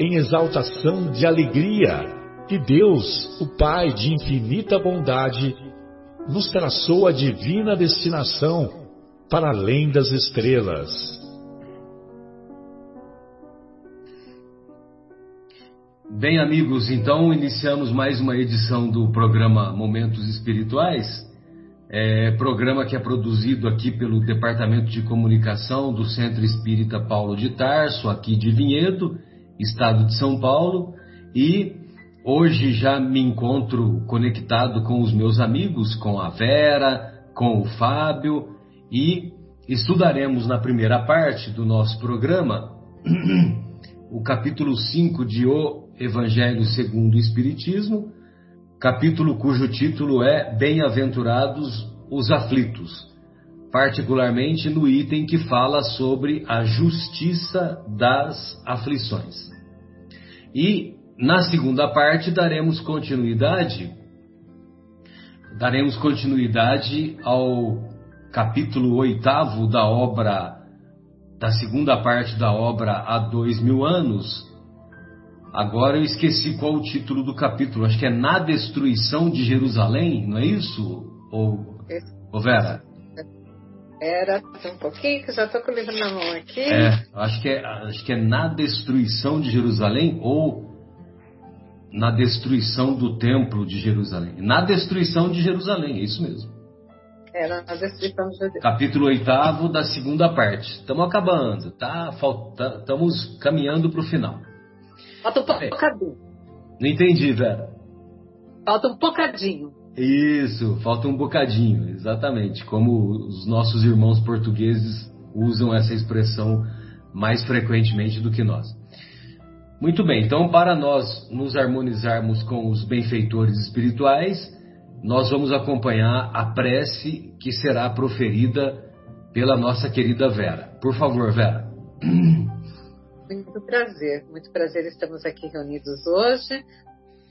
em exaltação de alegria que Deus, o Pai de infinita bondade, nos traçou a divina destinação para além das estrelas. Bem, amigos, então iniciamos mais uma edição do programa Momentos Espirituais, é, programa que é produzido aqui pelo Departamento de Comunicação do Centro Espírita Paulo de Tarso, aqui de Vinhedo, estado de São Paulo, e hoje já me encontro conectado com os meus amigos, com a Vera, com o Fábio, e estudaremos na primeira parte do nosso programa o capítulo 5 de O Evangelho segundo o Espiritismo, capítulo cujo título é Bem-aventurados os aflitos, particularmente no item que fala sobre a justiça das aflições. E na segunda parte daremos continuidade daremos continuidade ao capítulo oitavo da obra da segunda parte da obra há dois mil anos, Agora eu esqueci qual o título do capítulo. Acho que é Na Destruição de Jerusalém, não é isso? Ou, ou Vera? Era um pouquinho, que já estou com o livro na mão aqui. É, acho que é, acho que é Na Destruição de Jerusalém ou Na Destruição do Templo de Jerusalém. Na Destruição de Jerusalém, é isso mesmo. Era na Destruição de Jerusalém. Capítulo 8 da segunda parte. Estamos acabando, tá? Estamos caminhando para o final. Falta um bocadinho. Não entendi, Vera. Falta um bocadinho. Isso, falta um bocadinho, exatamente. Como os nossos irmãos portugueses usam essa expressão mais frequentemente do que nós. Muito bem, então, para nós nos harmonizarmos com os benfeitores espirituais, nós vamos acompanhar a prece que será proferida pela nossa querida Vera. Por favor, Vera. Muito prazer, muito prazer estamos aqui reunidos hoje.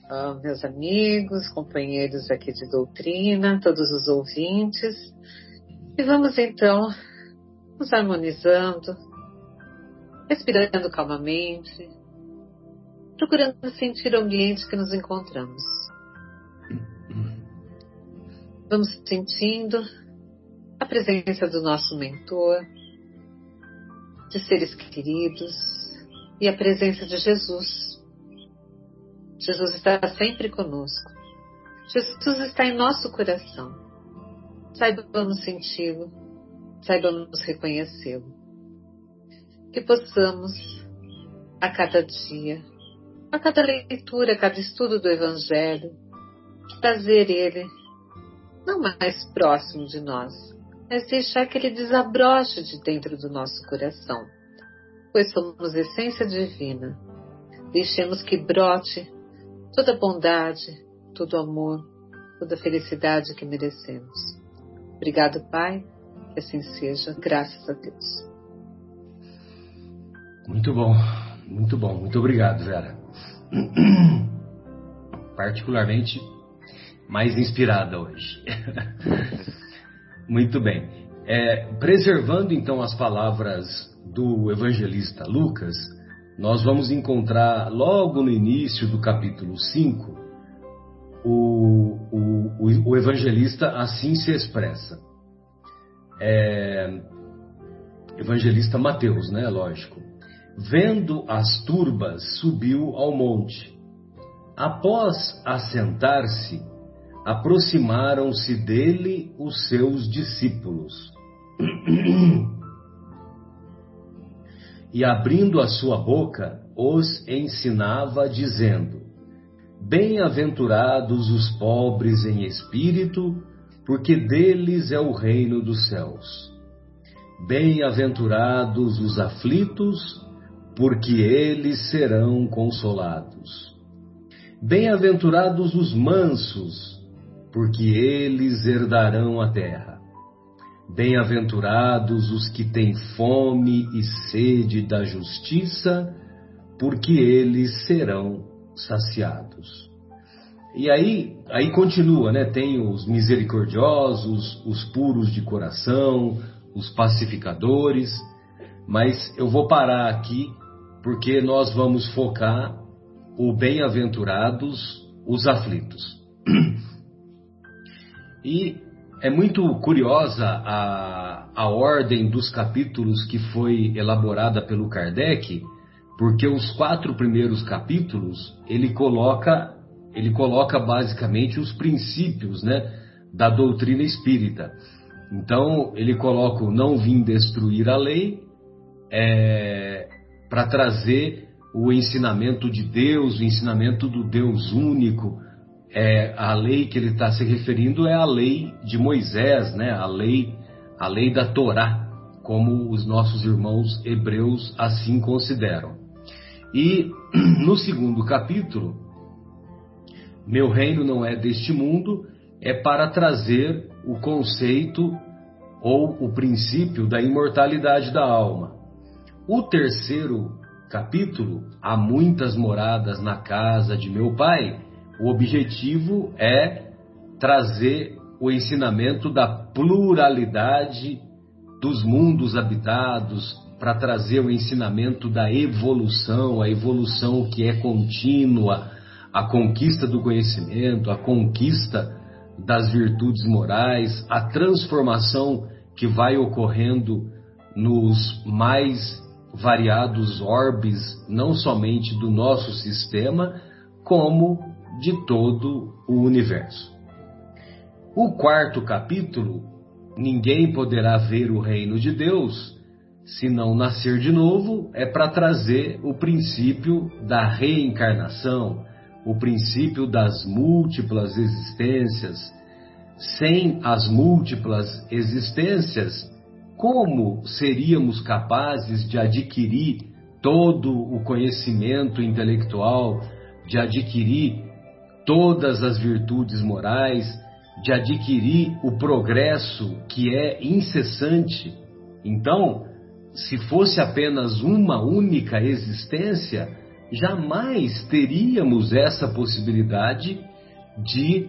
Uh, meus amigos, companheiros aqui de doutrina, todos os ouvintes. E vamos então nos harmonizando, respirando calmamente, procurando sentir o ambiente que nos encontramos. Vamos sentindo a presença do nosso mentor, de seres queridos, e a presença de Jesus. Jesus está sempre conosco. Jesus está em nosso coração. Saibamos senti-lo, saibamos reconhecê-lo. Que possamos, a cada dia, a cada leitura, a cada estudo do Evangelho, trazer ele não mais próximo de nós, mas deixar que ele desabroche de dentro do nosso coração pois somos essência divina. Deixemos que brote toda bondade, todo amor, toda felicidade que merecemos. Obrigado, Pai, que assim seja, graças a Deus. Muito bom, muito bom, muito obrigado, Vera. Particularmente mais inspirada hoje. muito bem. É, preservando então as palavras do evangelista Lucas, nós vamos encontrar logo no início do capítulo 5 o, o, o evangelista assim se expressa. É, evangelista Mateus, né? Lógico. Vendo as turbas, subiu ao monte. Após assentar-se, aproximaram-se dele os seus discípulos. e abrindo a sua boca, os ensinava, dizendo: Bem-aventurados os pobres em espírito, porque deles é o reino dos céus. Bem-aventurados os aflitos, porque eles serão consolados. Bem-aventurados os mansos, porque eles herdarão a terra. Bem-aventurados os que têm fome e sede da justiça, porque eles serão saciados. E aí, aí continua, né? Tem os misericordiosos, os puros de coração, os pacificadores, mas eu vou parar aqui porque nós vamos focar o bem-aventurados, os aflitos. E é muito curiosa a, a ordem dos capítulos que foi elaborada pelo Kardec, porque os quatro primeiros capítulos ele coloca ele coloca basicamente os princípios, né, da doutrina espírita. Então ele coloca o não vim destruir a lei é, para trazer o ensinamento de Deus, o ensinamento do Deus único, é, a lei que ele está se referindo é a lei de Moisés, né? A lei, a lei da Torá, como os nossos irmãos hebreus assim consideram. E no segundo capítulo, meu reino não é deste mundo, é para trazer o conceito ou o princípio da imortalidade da alma. O terceiro capítulo, há muitas moradas na casa de meu pai, o objetivo é trazer o ensinamento da pluralidade dos mundos habitados, para trazer o ensinamento da evolução, a evolução que é contínua, a conquista do conhecimento, a conquista das virtudes morais, a transformação que vai ocorrendo nos mais variados orbes, não somente do nosso sistema, como de todo o universo. O quarto capítulo, ninguém poderá ver o reino de Deus se não nascer de novo, é para trazer o princípio da reencarnação, o princípio das múltiplas existências. Sem as múltiplas existências, como seríamos capazes de adquirir todo o conhecimento intelectual, de adquirir todas as virtudes morais, de adquirir o progresso que é incessante. Então, se fosse apenas uma única existência, jamais teríamos essa possibilidade de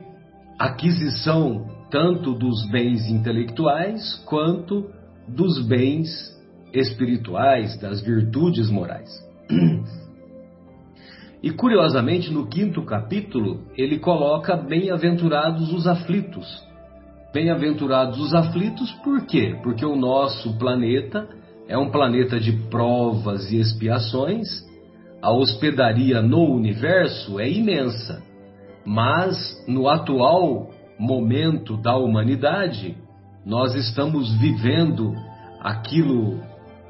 aquisição tanto dos bens intelectuais quanto dos bens espirituais, das virtudes morais. E curiosamente, no quinto capítulo, ele coloca bem-aventurados os aflitos. Bem-aventurados os aflitos, por quê? Porque o nosso planeta é um planeta de provas e expiações, a hospedaria no universo é imensa, mas no atual momento da humanidade, nós estamos vivendo aquilo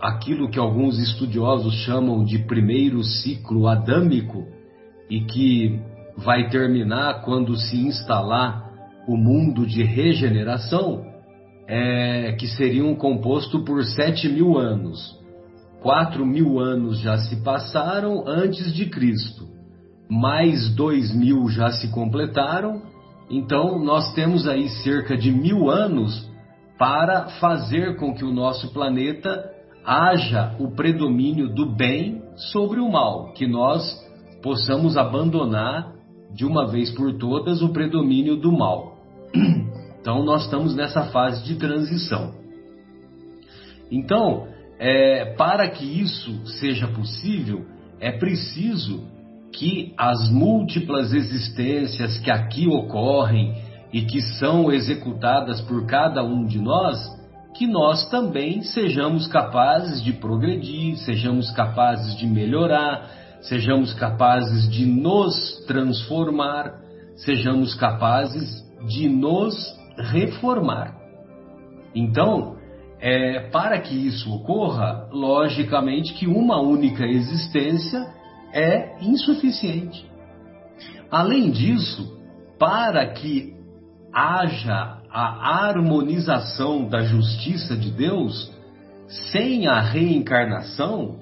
aquilo que alguns estudiosos chamam de primeiro ciclo adâmico e que vai terminar quando se instalar o mundo de regeneração, é, que seria um composto por sete mil anos. Quatro mil anos já se passaram antes de Cristo, mais dois mil já se completaram, então nós temos aí cerca de mil anos para fazer com que o nosso planeta haja o predomínio do bem sobre o mal, que nós possamos abandonar de uma vez por todas o predomínio do mal. Então, nós estamos nessa fase de transição. Então, é, para que isso seja possível, é preciso que as múltiplas existências que aqui ocorrem e que são executadas por cada um de nós que nós também sejamos capazes de progredir, sejamos capazes de melhorar, sejamos capazes de nos transformar, sejamos capazes de nos reformar. Então, é, para que isso ocorra, logicamente que uma única existência é insuficiente. Além disso, para que haja a harmonização da justiça de Deus, sem a reencarnação,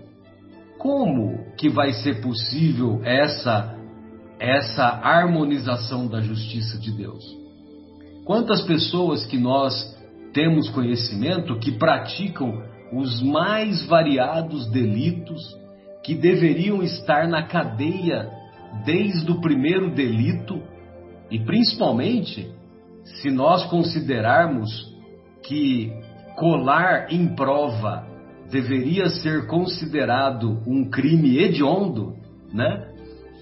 como que vai ser possível essa essa harmonização da justiça de Deus? Quantas pessoas que nós temos conhecimento que praticam os mais variados delitos que deveriam estar na cadeia desde o primeiro delito e principalmente se nós considerarmos que colar em prova deveria ser considerado um crime hediondo, né?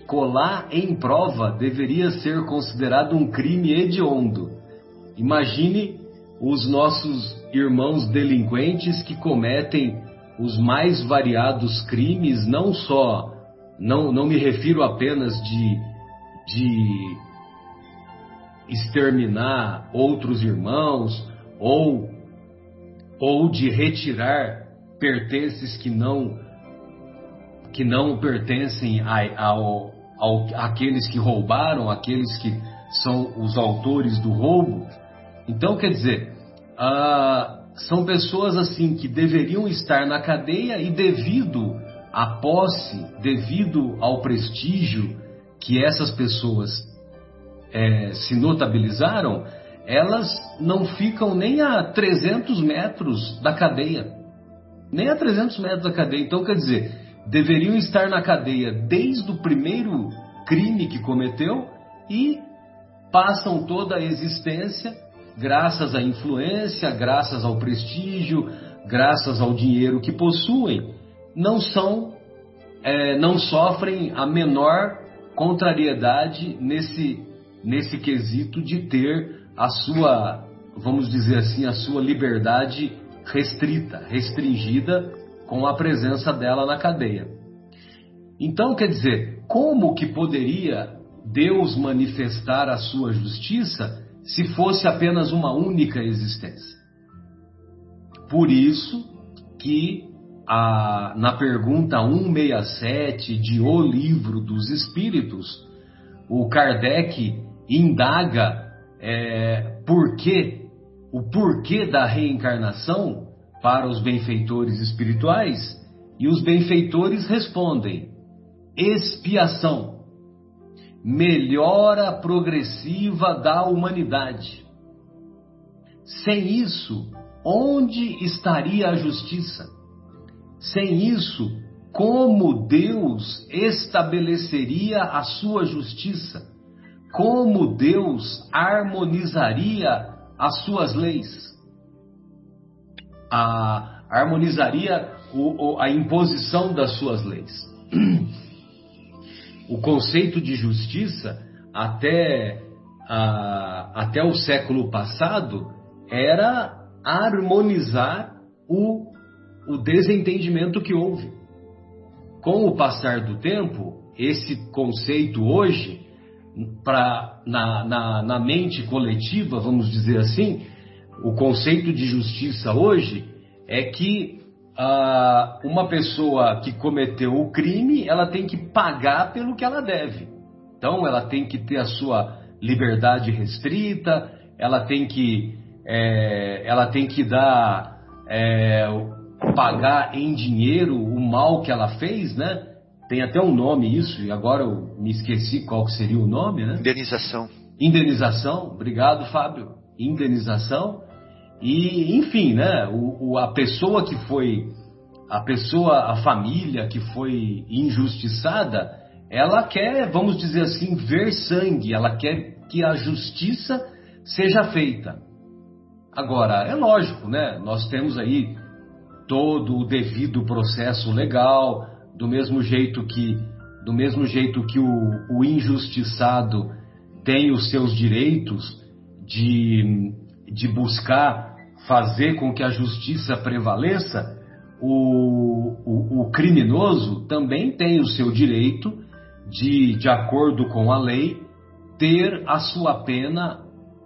Colar em prova deveria ser considerado um crime hediondo. Imagine os nossos irmãos delinquentes que cometem os mais variados crimes, não só, não, não me refiro apenas de, de exterminar outros irmãos ou, ou de retirar pertences que não que não pertencem a, ao, ao, àqueles que roubaram, aqueles que são os autores do roubo. Então, quer dizer, ah, são pessoas assim que deveriam estar na cadeia e devido à posse, devido ao prestígio que essas pessoas é, se notabilizaram, elas não ficam nem a 300 metros da cadeia. Nem a 300 metros da cadeia. Então, quer dizer, deveriam estar na cadeia desde o primeiro crime que cometeu e passam toda a existência, graças à influência, graças ao prestígio, graças ao dinheiro que possuem, não são, é, não sofrem a menor contrariedade nesse nesse quesito de ter a sua, vamos dizer assim, a sua liberdade restrita, restringida com a presença dela na cadeia. Então, quer dizer, como que poderia Deus manifestar a sua justiça se fosse apenas uma única existência? Por isso que a, na pergunta 167 de O Livro dos Espíritos, o Kardec indaga é, porquê, o porquê da reencarnação para os benfeitores espirituais, e os benfeitores respondem: expiação, melhora progressiva da humanidade. Sem isso, onde estaria a justiça? Sem isso, como Deus estabeleceria a sua justiça? Como Deus harmonizaria as suas leis? A, harmonizaria o, a imposição das suas leis. O conceito de justiça, até, a, até o século passado, era harmonizar o, o desentendimento que houve. Com o passar do tempo, esse conceito hoje pra, na, na, na mente coletiva, vamos dizer assim, o conceito de justiça hoje é que ah, uma pessoa que cometeu o crime, ela tem que pagar pelo que ela deve. Então, ela tem que ter a sua liberdade restrita, ela tem que, é, ela tem que dar, é, pagar em dinheiro o mal que ela fez, né? Tem até um nome isso, e agora eu me esqueci qual seria o nome, né? Indenização. Indenização, obrigado, Fábio. Indenização. E, enfim, né? O, o, a pessoa que foi. A pessoa, a família que foi injustiçada, ela quer, vamos dizer assim, ver sangue, ela quer que a justiça seja feita. Agora, é lógico, né? Nós temos aí todo o devido processo legal, do mesmo jeito que do mesmo jeito que o, o injustiçado tem os seus direitos de, de buscar fazer com que a justiça prevaleça, o, o, o criminoso também tem o seu direito de, de acordo com a lei, ter a sua pena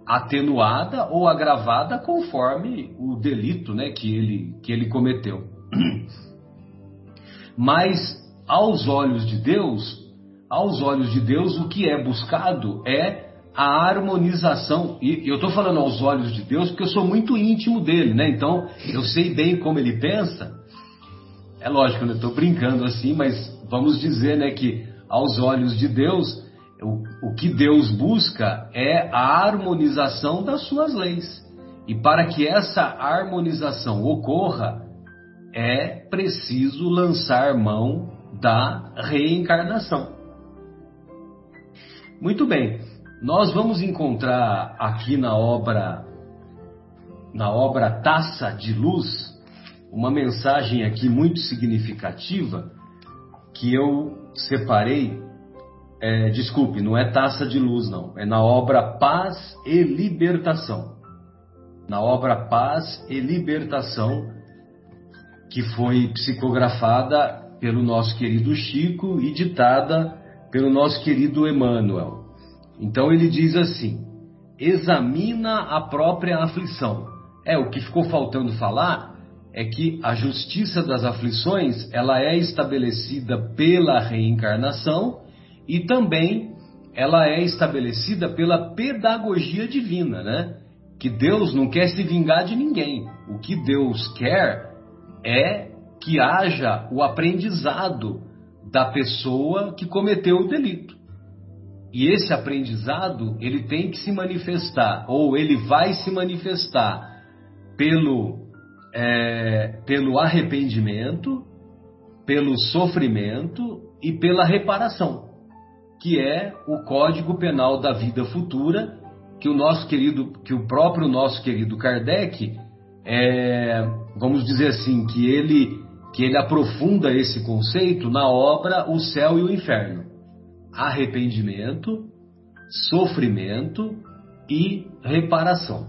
atenuada ou agravada conforme o delito né, que, ele, que ele cometeu. Mas aos olhos de Deus, aos olhos de Deus, o que é buscado é a harmonização. E eu estou falando aos olhos de Deus porque eu sou muito íntimo dele, né? Então eu sei bem como ele pensa. É lógico, eu estou brincando assim, mas vamos dizer, né, que aos olhos de Deus, o, o que Deus busca é a harmonização das suas leis. E para que essa harmonização ocorra, é preciso lançar mão da reencarnação. Muito bem, nós vamos encontrar aqui na obra na obra Taça de Luz uma mensagem aqui muito significativa que eu separei. É, desculpe, não é Taça de Luz, não. É na obra Paz e Libertação. Na obra Paz e Libertação, que foi psicografada pelo nosso querido Chico e ditada pelo nosso querido Emmanuel. Então ele diz assim: examina a própria aflição. É, o que ficou faltando falar é que a justiça das aflições ela é estabelecida pela reencarnação e também ela é estabelecida pela pedagogia divina, né? Que Deus não quer se vingar de ninguém. O que Deus quer é que haja o aprendizado da pessoa que cometeu o delito. E esse aprendizado, ele tem que se manifestar, ou ele vai se manifestar pelo é, pelo arrependimento, pelo sofrimento e pela reparação, que é o Código Penal da Vida Futura, que o nosso querido, que o próprio nosso querido Kardec, é, vamos dizer assim, que ele que ele aprofunda esse conceito na obra O Céu e o Inferno. Arrependimento, sofrimento e reparação.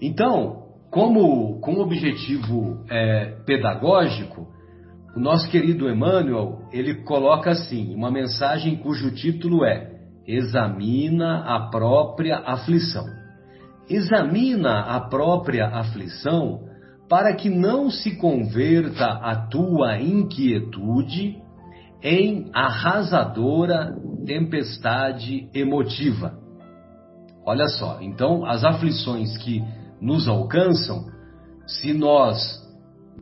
Então, como com objetivo é, pedagógico, o nosso querido Emmanuel ele coloca assim uma mensagem cujo título é Examina a própria aflição. Examina a própria aflição para que não se converta a tua inquietude em arrasadora tempestade emotiva. Olha só, então as aflições que nos alcançam, se nós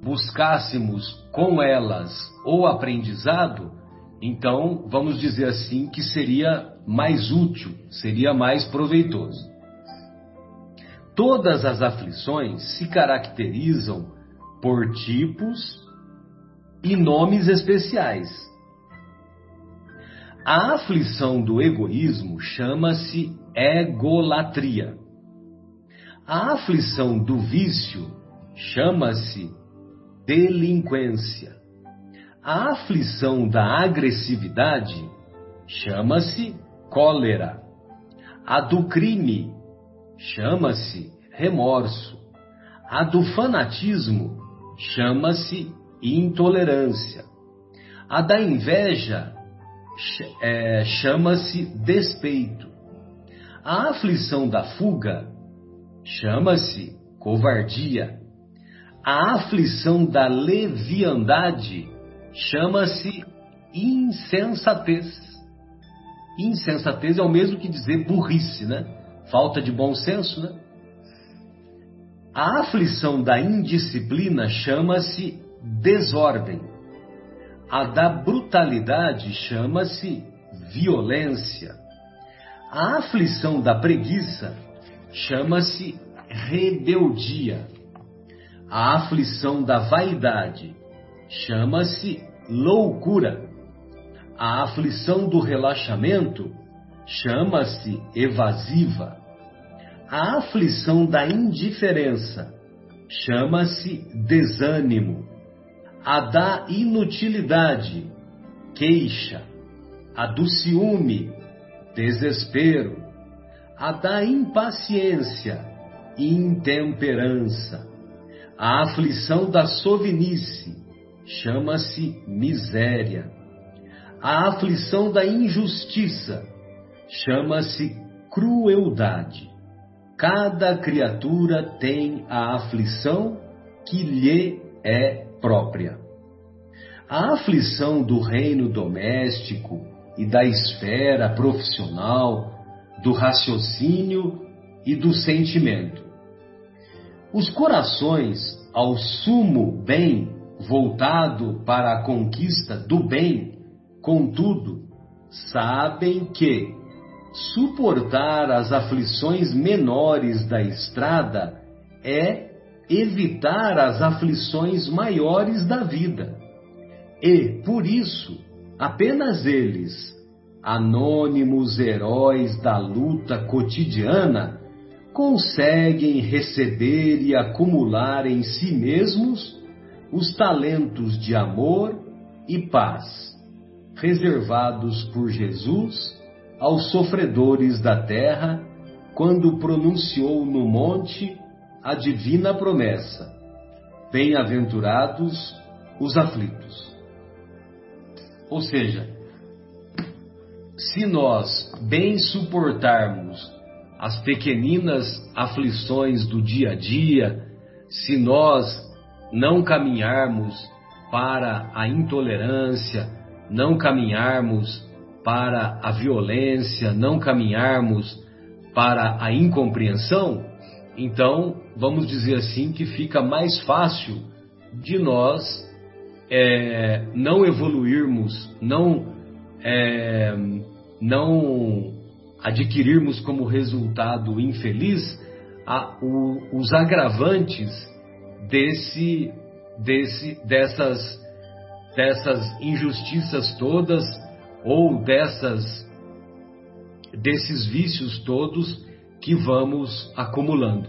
buscássemos com elas o aprendizado, então vamos dizer assim que seria mais útil, seria mais proveitoso. Todas as aflições se caracterizam por tipos e nomes especiais. A aflição do egoísmo chama-se egolatria. A aflição do vício chama-se delinquência. A aflição da agressividade chama-se cólera. A do crime chama-se remorso. A do fanatismo chama-se intolerância. A da inveja é, chama-se despeito. A aflição da fuga chama-se covardia. A aflição da leviandade chama-se insensatez. Insensatez é o mesmo que dizer burrice, né? Falta de bom senso, né? A aflição da indisciplina chama-se desordem. A da brutalidade chama-se violência. A aflição da preguiça chama-se rebeldia. A aflição da vaidade chama-se loucura. A aflição do relaxamento chama-se evasiva. A aflição da indiferença chama-se desânimo. A da inutilidade, queixa. A do ciúme, desespero a da impaciência, intemperança, A aflição da sovinice chama-se miséria. A aflição da injustiça chama-se crueldade. Cada criatura tem a aflição que lhe é própria. A aflição do reino doméstico e da esfera profissional, do raciocínio e do sentimento. Os corações ao sumo bem voltado para a conquista do bem, contudo, sabem que suportar as aflições menores da estrada é evitar as aflições maiores da vida. E, por isso, apenas eles, anônimos heróis da luta cotidiana, conseguem receber e acumular em si mesmos os talentos de amor e paz, reservados por Jesus aos sofredores da terra, quando pronunciou no monte a divina promessa: Bem-aventurados os aflitos. Ou seja, se nós bem suportarmos as pequeninas aflições do dia a dia, se nós não caminharmos para a intolerância, não caminharmos para a violência, não caminharmos para a incompreensão, então vamos dizer assim que fica mais fácil de nós é, não evoluirmos, não é, não adquirirmos como resultado infeliz a, o, os agravantes desse, desse, dessas, dessas injustiças todas ou dessas, desses vícios todos que vamos acumulando.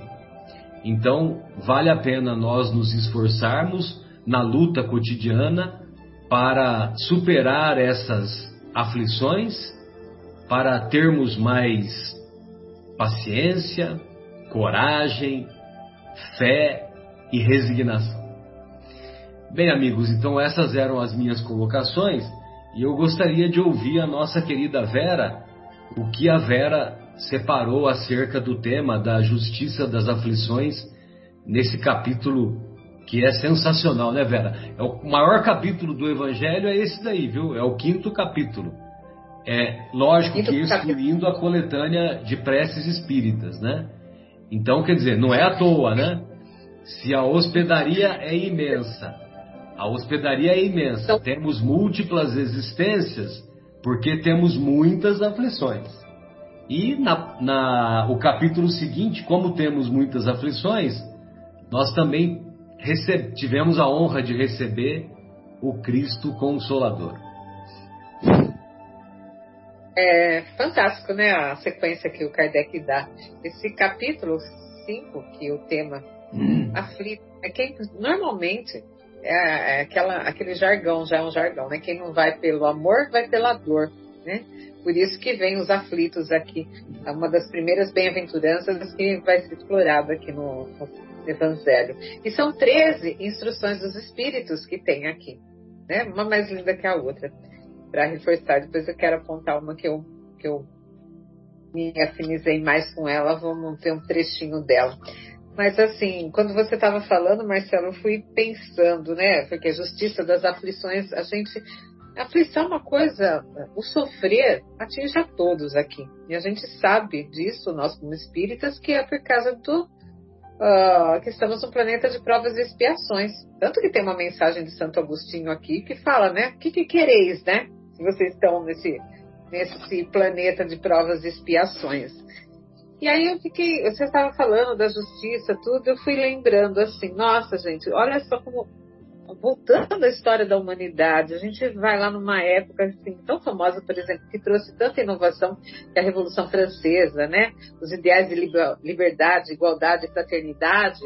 Então, vale a pena nós nos esforçarmos na luta cotidiana para superar essas aflições, para termos mais paciência, coragem, fé e resignação. Bem, amigos, então essas eram as minhas colocações e eu gostaria de ouvir a nossa querida Vera, o que a Vera separou acerca do tema da justiça das aflições nesse capítulo que é sensacional, né, Vera? É o maior capítulo do Evangelho é esse daí, viu? É o quinto capítulo. É lógico quinto que excluindo a coletânea de preces espíritas, né? Então, quer dizer, não é à toa, né? Se a hospedaria é imensa, a hospedaria é imensa, então, temos múltiplas existências, porque temos muitas aflições. E na, na, o capítulo seguinte, como temos muitas aflições, nós também tivemos a honra de receber o Cristo Consolador. É fantástico, né? A sequência que o Kardec dá. Esse capítulo 5, que o tema hum. aflito, é quem normalmente é, é aquela, aquele jargão, já é um jargão, né? Quem não vai pelo amor, vai pela dor, né? Por isso que vem os aflitos aqui. É uma das primeiras bem-aventuranças que vai ser explorado aqui no, no Evangelho. E são 13 instruções dos Espíritos que tem aqui, né? Uma mais linda que a outra. Para reforçar, depois eu quero apontar uma que eu, que eu me afinizei mais com ela, vamos ver um trechinho dela. Mas assim, quando você estava falando, Marcelo, eu fui pensando, né? Porque a justiça das aflições, a gente. A aflição é uma coisa, o sofrer atinge a todos aqui. E a gente sabe disso, nós como espíritas, que é por causa do, uh, que estamos num planeta de provas e expiações. Tanto que tem uma mensagem de Santo Agostinho aqui que fala, né? O que, que quereis, né? Se vocês estão nesse, nesse planeta de provas e expiações. E aí eu fiquei, você estava falando da justiça, tudo, eu fui lembrando assim, nossa gente, olha só como voltando à história da humanidade, a gente vai lá numa época assim, tão famosa, por exemplo, que trouxe tanta inovação que a Revolução Francesa, né? Os ideais de liberdade, igualdade e fraternidade.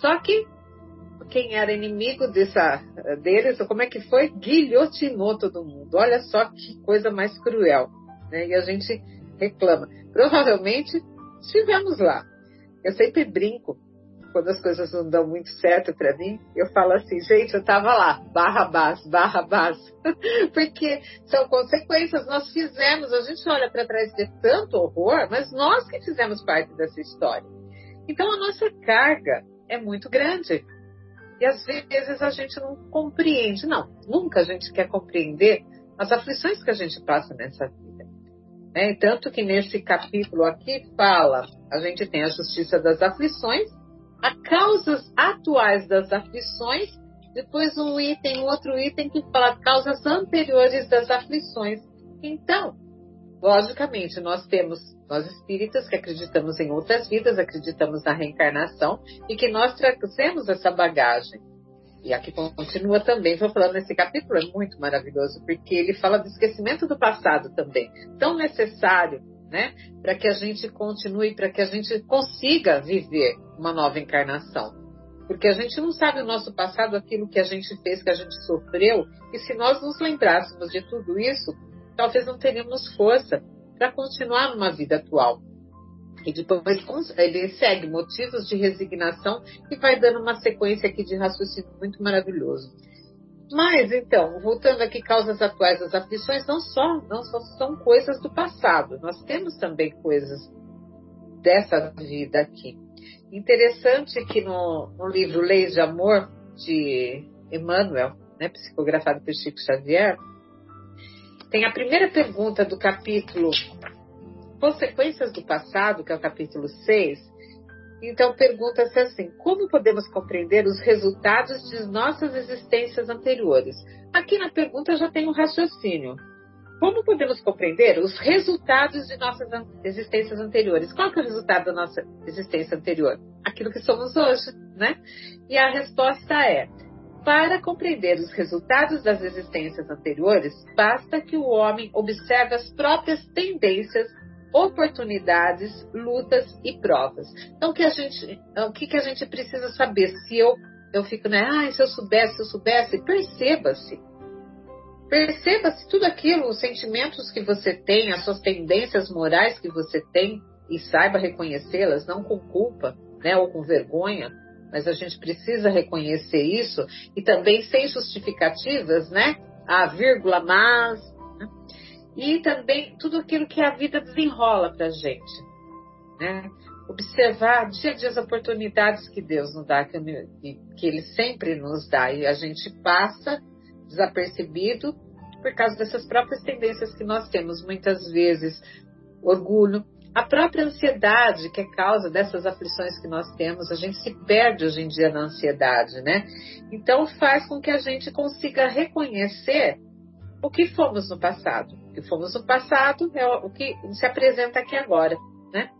Só que quem era inimigo dessa, deles, como é que foi? Guilhotinou todo mundo. Olha só que coisa mais cruel. Né? E a gente reclama. Provavelmente estivemos lá. Eu sempre brinco quando as coisas não dão muito certo para mim, eu falo assim, gente, eu estava lá, barra base, barra base. Porque são consequências, nós fizemos, a gente olha para trás de tanto horror, mas nós que fizemos parte dessa história. Então a nossa carga é muito grande. E às vezes a gente não compreende, não, nunca a gente quer compreender as aflições que a gente passa nessa vida. É, tanto que nesse capítulo aqui fala, a gente tem a justiça das aflições, a causas atuais das aflições, depois um item, outro item que fala causas anteriores das aflições. Então, logicamente, nós temos, nós espíritas que acreditamos em outras vidas, acreditamos na reencarnação e que nós trazemos essa bagagem. E aqui continua também, vou falando nesse capítulo, é muito maravilhoso, porque ele fala do esquecimento do passado também, tão necessário, né, para que a gente continue, para que a gente consiga viver uma nova encarnação. Porque a gente não sabe o nosso passado, aquilo que a gente fez, que a gente sofreu, e se nós nos lembrássemos de tudo isso, talvez não teríamos força para continuar numa vida atual. E depois ele segue motivos de resignação e vai dando uma sequência aqui de raciocínio muito maravilhoso. Mas então, voltando aqui, causas atuais das aflições não só, não só são coisas do passado, nós temos também coisas dessa vida aqui. Interessante que no, no livro Leis de Amor, de Emmanuel, né, psicografado por Chico Xavier, tem a primeira pergunta do capítulo Consequências do Passado, que é o capítulo 6. Então, pergunta-se assim: como podemos compreender os resultados de nossas existências anteriores? Aqui na pergunta já tem um raciocínio. Como podemos compreender os resultados de nossas existências anteriores? Qual é o resultado da nossa existência anterior? Aquilo que somos hoje, né? E a resposta é: para compreender os resultados das existências anteriores, basta que o homem observe as próprias tendências, oportunidades, lutas e provas. Então, o que a gente, o que, que a gente precisa saber? Se eu, eu fico, né? Ah, se eu soubesse, se eu soubesse, perceba-se. Perceba-se tudo aquilo, os sentimentos que você tem, as suas tendências morais que você tem e saiba reconhecê-las, não com culpa, né, ou com vergonha mas a gente precisa reconhecer isso e também sem justificativas, né? A vírgula, mas. E também tudo aquilo que a vida desenrola para a gente, né? Observar dia a dia as oportunidades que Deus nos dá, que Ele sempre nos dá, e a gente passa desapercebido por causa dessas próprias tendências que nós temos, muitas vezes orgulho, a própria ansiedade, que é causa dessas aflições que nós temos, a gente se perde hoje em dia na ansiedade, né? Então faz com que a gente consiga reconhecer o que fomos no passado. O que fomos no passado é o que se apresenta aqui agora, né?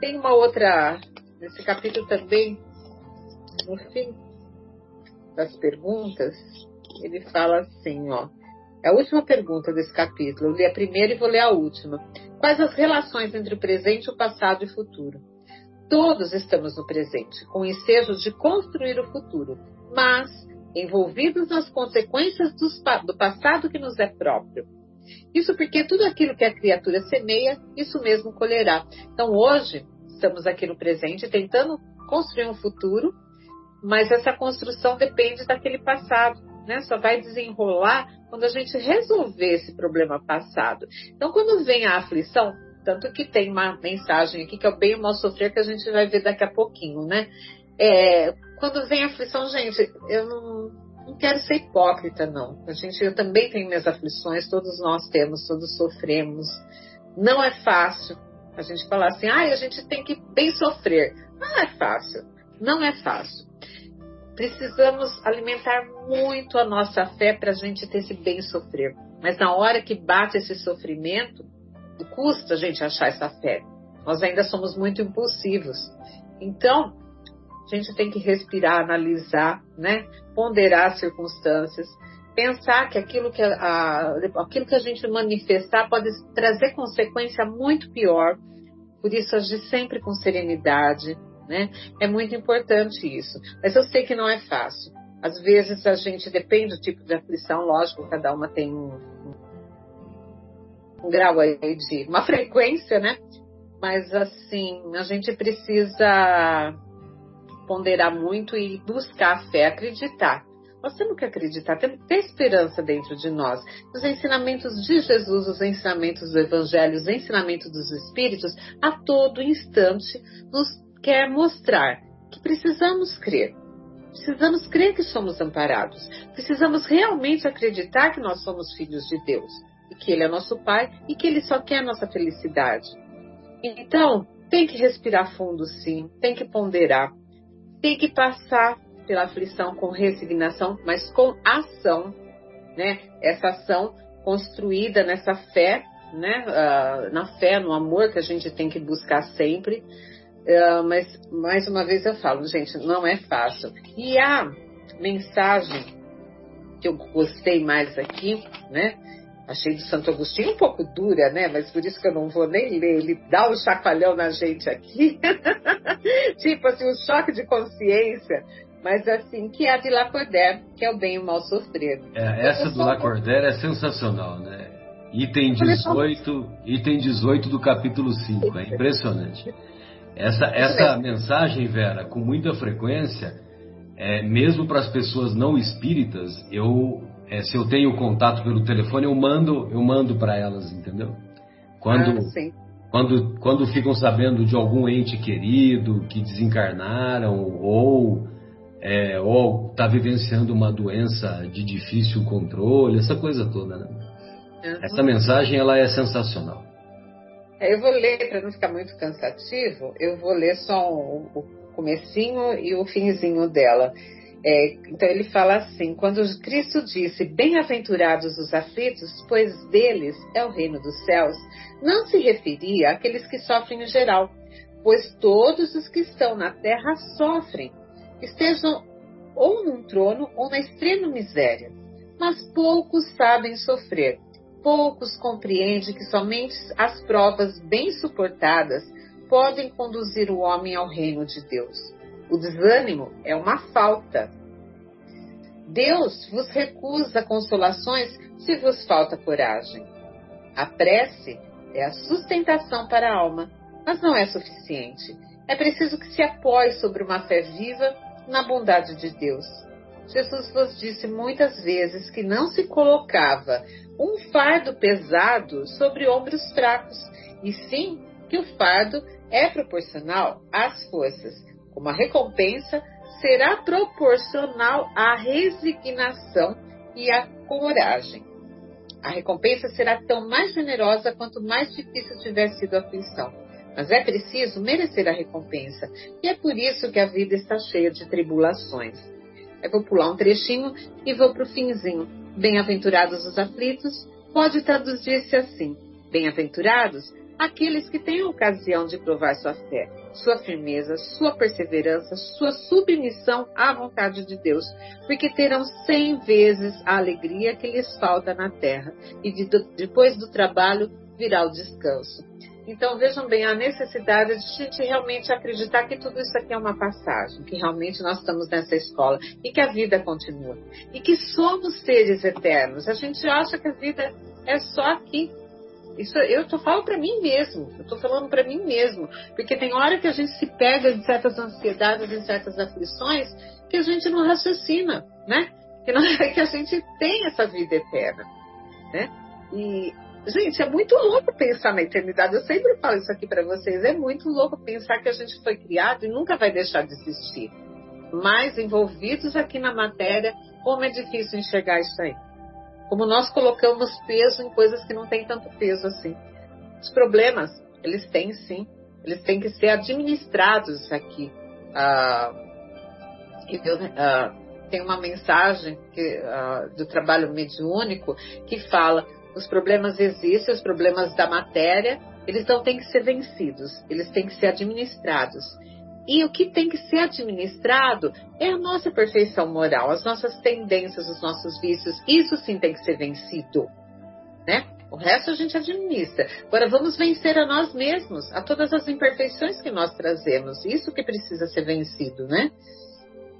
Tem uma outra, nesse capítulo também, no fim das perguntas, ele fala assim, ó. É a última pergunta desse capítulo. Eu li a primeira e vou ler a última. Quais as relações entre o presente, o passado e o futuro? Todos estamos no presente, com ensejos de construir o futuro, mas envolvidos nas consequências do passado que nos é próprio. Isso porque tudo aquilo que a criatura semeia, isso mesmo colherá. Então hoje estamos aqui no presente tentando construir um futuro, mas essa construção depende daquele passado né? Só vai desenrolar quando a gente resolver esse problema passado. Então, quando vem a aflição, tanto que tem uma mensagem aqui que é o bem e o mal sofrer que a gente vai ver daqui a pouquinho, né? É, quando vem aflição, gente, eu não, não quero ser hipócrita, não. A gente, eu também tenho minhas aflições, todos nós temos, todos sofremos. Não é fácil a gente falar assim, ah, a gente tem que bem sofrer. Não é fácil. Não é fácil precisamos alimentar muito a nossa fé para a gente ter esse bem sofrer. Mas na hora que bate esse sofrimento, custa a gente achar essa fé. Nós ainda somos muito impulsivos. Então, a gente tem que respirar, analisar, né? ponderar as circunstâncias, pensar que aquilo que a, aquilo que a gente manifestar pode trazer consequência muito pior. Por isso, agir sempre com serenidade, né? É muito importante isso. Mas eu sei que não é fácil. Às vezes a gente depende do tipo de aflição, lógico, cada uma tem um, um grau aí de uma frequência, né? Mas assim, a gente precisa ponderar muito e buscar a fé, acreditar. Nós temos que acreditar, temos que ter esperança dentro de nós. Os ensinamentos de Jesus, os ensinamentos do Evangelho, os ensinamentos dos Espíritos, a todo instante nos quer mostrar que precisamos crer. Precisamos crer que somos amparados. Precisamos realmente acreditar que nós somos filhos de Deus e que Ele é nosso Pai e que Ele só quer a nossa felicidade. Então, tem que respirar fundo, sim, tem que ponderar, tem que passar pela aflição com resignação, mas com ação, né? Essa ação construída nessa fé, né? Uh, na fé, no amor que a gente tem que buscar sempre. Uh, mas, mais uma vez eu falo, gente, não é fácil. E a mensagem que eu gostei mais aqui, né? Achei do Santo Agostinho um pouco dura, né? Mas por isso que eu não vou nem ler. Ele dá um chacoalhão na gente aqui. tipo assim, um choque de consciência. Mas assim, que é a de Lacordaire, que é o bem e o mal sofrido. É, essa do Lacordaire é sensacional, né? Item 18, item 18 do capítulo 5. É impressionante. Essa, essa mensagem, Vera, com muita frequência, é, mesmo para as pessoas não espíritas, eu é, se eu tenho contato pelo telefone, eu mando, eu mando para elas, entendeu? Quando, ah, quando, quando ficam sabendo de algum ente querido que desencarnaram ou é, ou está vivenciando uma doença de difícil controle, essa coisa toda, né? Uhum. Essa mensagem ela é sensacional. É, eu vou ler para não ficar muito cansativo. Eu vou ler só o, o comecinho e o finzinho dela. É, então ele fala assim: quando Cristo disse, bem-aventurados os aflitos, pois deles é o reino dos céus, não se referia àqueles que sofrem em geral, pois todos os que estão na terra sofrem, estejam ou num trono ou na extrema miséria. Mas poucos sabem sofrer, poucos compreendem que somente as provas bem suportadas podem conduzir o homem ao reino de Deus. O desânimo é uma falta. Deus vos recusa consolações se vos falta coragem. A prece é a sustentação para a alma, mas não é suficiente. É preciso que se apoie sobre uma fé viva na bondade de Deus. Jesus vos disse muitas vezes que não se colocava um fardo pesado sobre ombros fracos, e sim que o fardo é proporcional às forças como a recompensa será proporcional à resignação e à coragem. A recompensa será tão mais generosa quanto mais difícil tiver sido a aflição. Mas é preciso merecer a recompensa, e é por isso que a vida está cheia de tribulações. Eu vou pular um trechinho e vou para o finzinho. Bem-aventurados os aflitos pode traduzir-se assim: Bem-aventurados aqueles que têm a ocasião de provar sua fé sua firmeza, sua perseverança, sua submissão à vontade de Deus, porque terão cem vezes a alegria que lhes falta na terra, e de, depois do trabalho virá o descanso. Então vejam bem a necessidade de a gente realmente acreditar que tudo isso aqui é uma passagem, que realmente nós estamos nessa escola e que a vida continua. E que somos seres eternos. A gente acha que a vida é só aqui, isso eu tô falando para mim mesmo. Eu tô falando para mim mesmo, porque tem hora que a gente se pega em certas ansiedades, em certas aflições, que a gente não raciocina, né? Que, não, é que a gente tem essa vida eterna, né? E gente, é muito louco pensar na eternidade. Eu sempre falo isso aqui para vocês. É muito louco pensar que a gente foi criado e nunca vai deixar de existir. Mas envolvidos aqui na matéria, como é difícil enxergar isso aí. Como nós colocamos peso em coisas que não têm tanto peso assim. Os problemas, eles têm sim, eles têm que ser administrados aqui. Ah, ah, tem uma mensagem que, ah, do trabalho mediúnico que fala os problemas existem, os problemas da matéria, eles não têm que ser vencidos, eles têm que ser administrados. E o que tem que ser administrado é a nossa perfeição moral, as nossas tendências, os nossos vícios. Isso sim tem que ser vencido, né? O resto a gente administra. Agora vamos vencer a nós mesmos, a todas as imperfeições que nós trazemos. Isso que precisa ser vencido, né?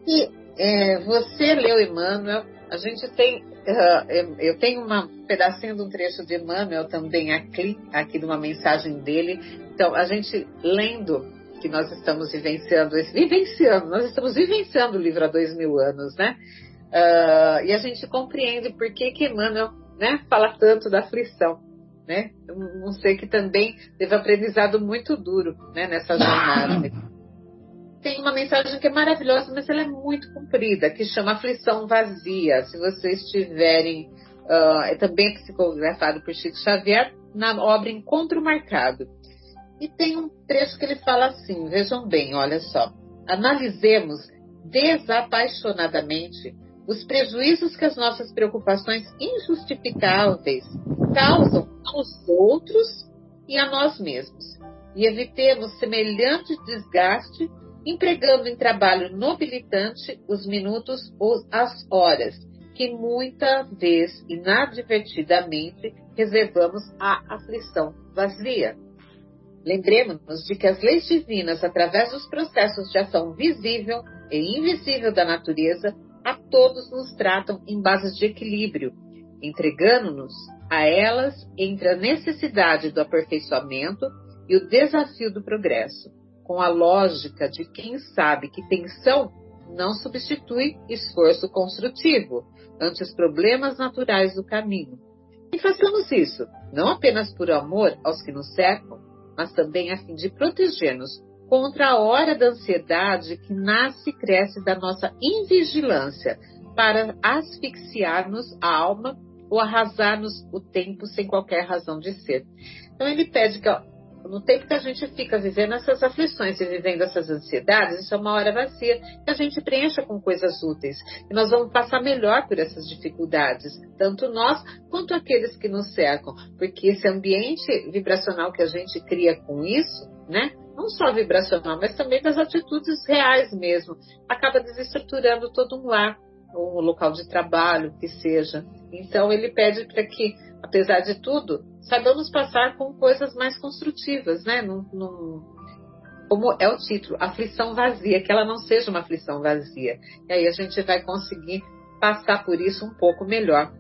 E é, você leu Emmanuel, a gente tem, uh, eu tenho um pedacinho de um trecho de Emmanuel também aqui, aqui de uma mensagem dele. Então, a gente lendo que nós estamos vivenciando, vivenciando, nós estamos vivenciando o livro há dois mil anos, né? Uh, e a gente compreende por que que Emmanuel né, fala tanto da aflição, né? Um ser que também teve aprendizado muito duro né, nessa jornada. Tem uma mensagem que é maravilhosa, mas ela é muito comprida, que chama Aflição Vazia. Se vocês tiverem, uh, é também psicografado por Chico Xavier, na obra Encontro Marcado. E tem um trecho que ele fala assim: vejam bem, olha só. Analisemos desapaixonadamente os prejuízos que as nossas preocupações injustificáveis causam aos outros e a nós mesmos. E evitemos semelhante desgaste empregando em trabalho nobilitante os minutos ou as horas, que muita vez inadvertidamente reservamos à aflição vazia. Lembremos-nos de que as leis divinas, através dos processos de ação visível e invisível da natureza, a todos nos tratam em bases de equilíbrio, entregando-nos a elas entre a necessidade do aperfeiçoamento e o desafio do progresso, com a lógica de quem sabe que tensão não substitui esforço construtivo ante os problemas naturais do caminho. E façamos isso, não apenas por amor aos que nos cercam, mas também a fim de proteger-nos contra a hora da ansiedade que nasce e cresce da nossa invigilância para asfixiar-nos a alma ou arrasar-nos o tempo sem qualquer razão de ser. Então ele pede que no tempo que a gente fica vivendo essas aflições e vivendo essas ansiedades, isso é uma hora vazia, que a gente preencha com coisas úteis. E nós vamos passar melhor por essas dificuldades, tanto nós quanto aqueles que nos cercam. Porque esse ambiente vibracional que a gente cria com isso, né? não só vibracional, mas também das atitudes reais mesmo. Acaba desestruturando todo um lar, ou um local de trabalho, que seja. Então, ele pede para que, apesar de tudo, saibamos passar com coisas mais construtivas, né? Como é o título, aflição vazia, que ela não seja uma aflição vazia. E aí a gente vai conseguir passar por isso um pouco melhor.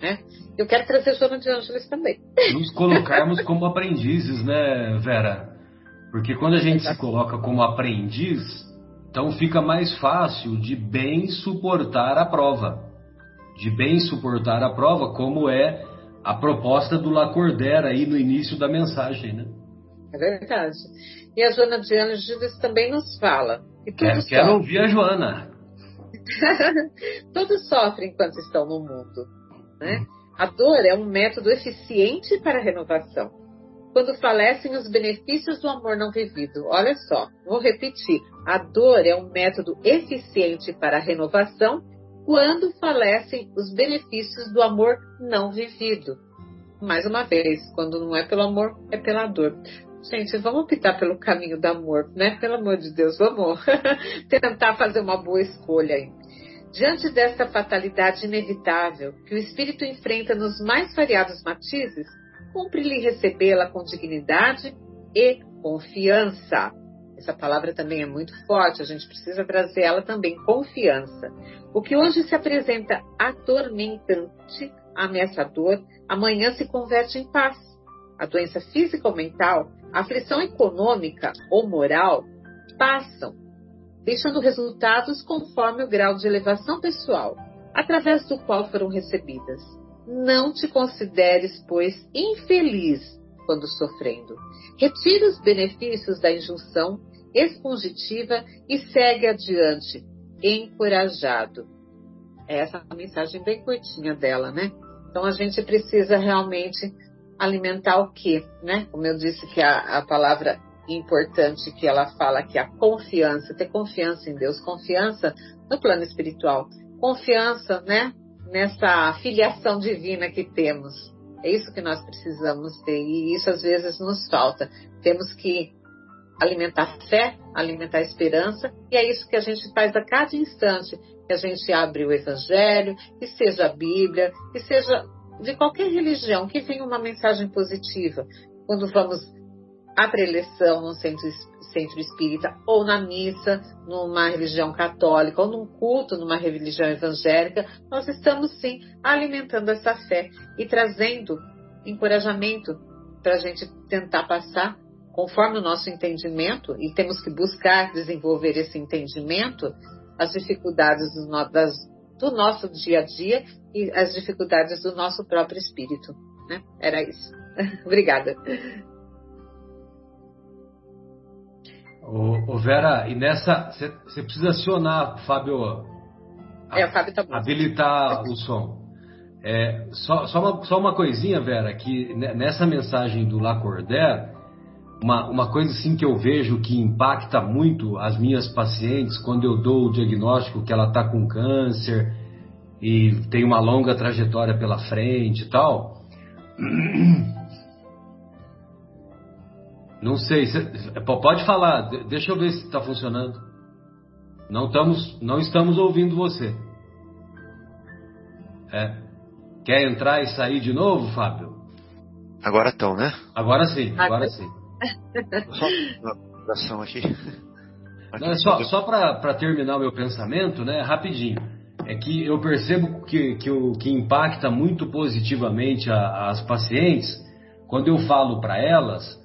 Né? Eu quero trazer Joana de Ângeles também. Nos colocarmos como aprendizes, né, Vera? Porque quando a gente se coloca como aprendiz, então fica mais fácil de bem suportar a prova. De bem suportar a prova, como é a proposta do Lacordaire aí no início da mensagem, né? É verdade. E a Joana de Angeles também nos fala. Que quero, quero ouvir a Joana. todos sofrem enquanto estão no mundo. Né? A dor é um método eficiente para a renovação quando falecem os benefícios do amor não vivido. Olha só, vou repetir: a dor é um método eficiente para a renovação quando falecem os benefícios do amor não vivido. Mais uma vez, quando não é pelo amor, é pela dor. Gente, vamos optar pelo caminho do amor, né? Pelo amor de Deus, vamos tentar fazer uma boa escolha aí. Diante dessa fatalidade inevitável que o espírito enfrenta nos mais variados matizes, cumpre-lhe recebê-la com dignidade e confiança. Essa palavra também é muito forte, a gente precisa trazer ela também, confiança. O que hoje se apresenta atormentante, ameaçador, amanhã se converte em paz. A doença física ou mental, a aflição econômica ou moral passam, deixando resultados conforme o grau de elevação pessoal, através do qual foram recebidas. Não te consideres, pois, infeliz quando sofrendo. Retira os benefícios da injunção expositiva e segue adiante, encorajado. É essa a mensagem bem curtinha dela, né? Então a gente precisa realmente alimentar o quê, né? Como eu disse que a, a palavra importante que ela fala aqui, a confiança, ter confiança em Deus, confiança no plano espiritual, confiança, né, nessa filiação divina que temos. É isso que nós precisamos ter e isso às vezes nos falta. Temos que alimentar fé, alimentar esperança e é isso que a gente faz a cada instante que a gente abre o Evangelho, que seja a Bíblia, que seja de qualquer religião, que venha uma mensagem positiva. Quando vamos à preleção no centro centro espírita, ou na missa, numa religião católica, ou num culto, numa religião evangélica, nós estamos sim alimentando essa fé e trazendo encorajamento para a gente tentar passar conforme o nosso entendimento, e temos que buscar desenvolver esse entendimento, as dificuldades do, no, das, do nosso dia a dia e as dificuldades do nosso próprio espírito. Né? Era isso. Obrigada. Ô, ô, Vera, e nessa. Você precisa acionar, Fábio. É, o Fábio tá bom. Habilitar o som. É, só, só, uma, só uma coisinha, Vera, que nessa mensagem do Lacordaire, uma, uma coisa assim que eu vejo que impacta muito as minhas pacientes quando eu dou o diagnóstico que ela está com câncer e tem uma longa trajetória pela frente e tal. Não sei, cê, pode falar, deixa eu ver se está funcionando. Não estamos, não estamos ouvindo você. É. Quer entrar e sair de novo, Fábio? Agora estão, né? Agora sim, agora sim. Só aqui. Não, é só só para terminar meu pensamento, né? Rapidinho. É que eu percebo que, que, o, que impacta muito positivamente a, as pacientes quando eu falo para elas,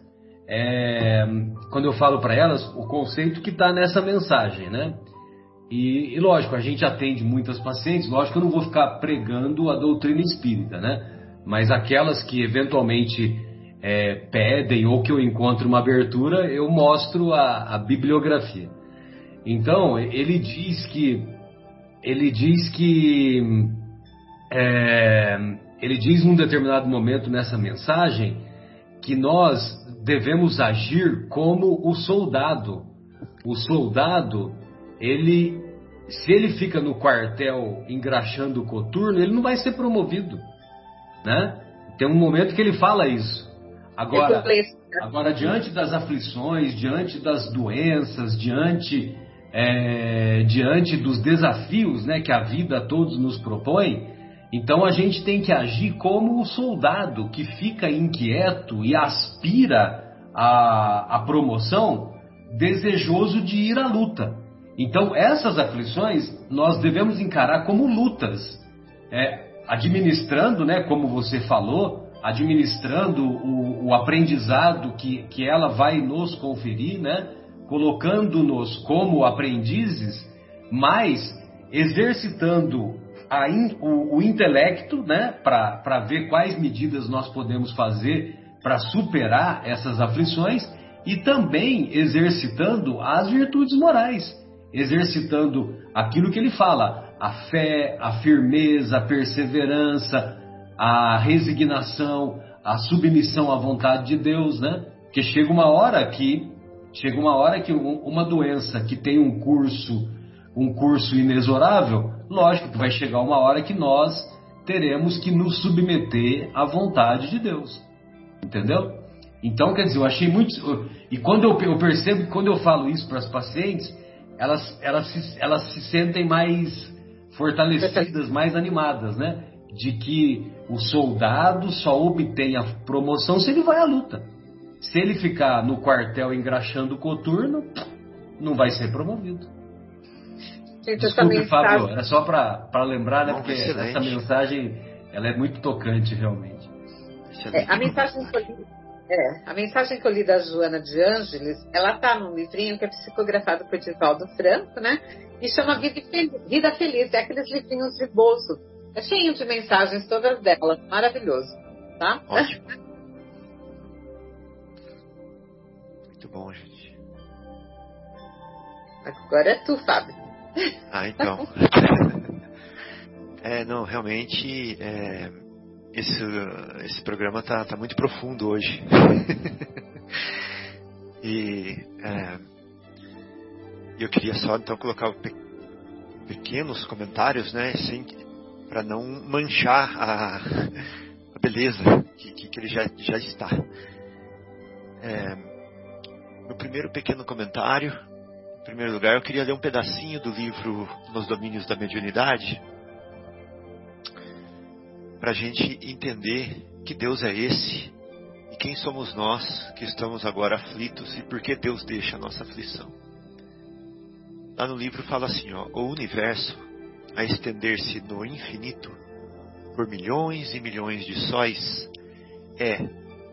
é, quando eu falo para elas o conceito que está nessa mensagem, né? E, e, lógico, a gente atende muitas pacientes, lógico que eu não vou ficar pregando a doutrina espírita, né? Mas aquelas que eventualmente é, pedem ou que eu encontro uma abertura, eu mostro a, a bibliografia. Então, ele diz que. Ele diz que. É, ele diz num determinado momento nessa mensagem que nós devemos agir como o soldado. O soldado ele, se ele fica no quartel engraxando o coturno, ele não vai ser promovido, né? Tem um momento que ele fala isso. Agora, agora diante das aflições, diante das doenças, diante é, diante dos desafios, né, que a vida todos nos propõe, então a gente tem que agir como o soldado que fica inquieto e aspira a, a promoção, desejoso de ir à luta. Então, essas aflições nós devemos encarar como lutas, é, administrando, né, como você falou, administrando o, o aprendizado que, que ela vai nos conferir, né, colocando-nos como aprendizes, mas exercitando in, o, o, intelecto né, para ver quais medidas nós podemos fazer para superar essas aflições e também exercitando as virtudes morais exercitando aquilo que ele fala: a fé, a firmeza, a perseverança, a resignação, a submissão à vontade de Deus, né? Porque chega uma hora que chega uma hora que uma doença que tem um curso um curso inexorável, lógico que vai chegar uma hora que nós teremos que nos submeter à vontade de Deus. Entendeu? Então, quer dizer, eu achei muito. E quando eu, eu percebo que quando eu falo isso para as pacientes, elas, elas, se, elas se sentem mais fortalecidas, mais animadas, né? De que o soldado só obtém a promoção se ele vai à luta. Se ele ficar no quartel engraxando o coturno, não vai ser promovido. Gente, Desculpe, Fábio, era só para lembrar, né? porque excelente. essa mensagem ela é muito tocante, realmente. É, a mensagem foi é, a mensagem que eu li da Joana de Ângeles, ela está num livrinho que é psicografado por Edivaldo Franco, né? E chama Vida Feliz, Vida Feliz, é aqueles livrinhos de bolso. É cheio de mensagens todas dela, maravilhoso, tá? Ótimo. Muito bom, gente. Agora é tu, Fábio. Ah, então. é, não, realmente, é, esse, esse programa tá, tá muito profundo hoje. e é, eu queria só então colocar pe pequenos comentários, né, para não manchar a, a beleza que, que, que, ele já, já está. É, meu primeiro pequeno comentário, em primeiro lugar, eu queria ler um pedacinho do livro Nos Domínios da Mediunidade, para a gente entender que Deus é esse e quem somos nós que estamos agora aflitos e por que Deus deixa a nossa aflição. Lá no livro fala assim: ó, o universo, a estender-se no infinito por milhões e milhões de sóis, é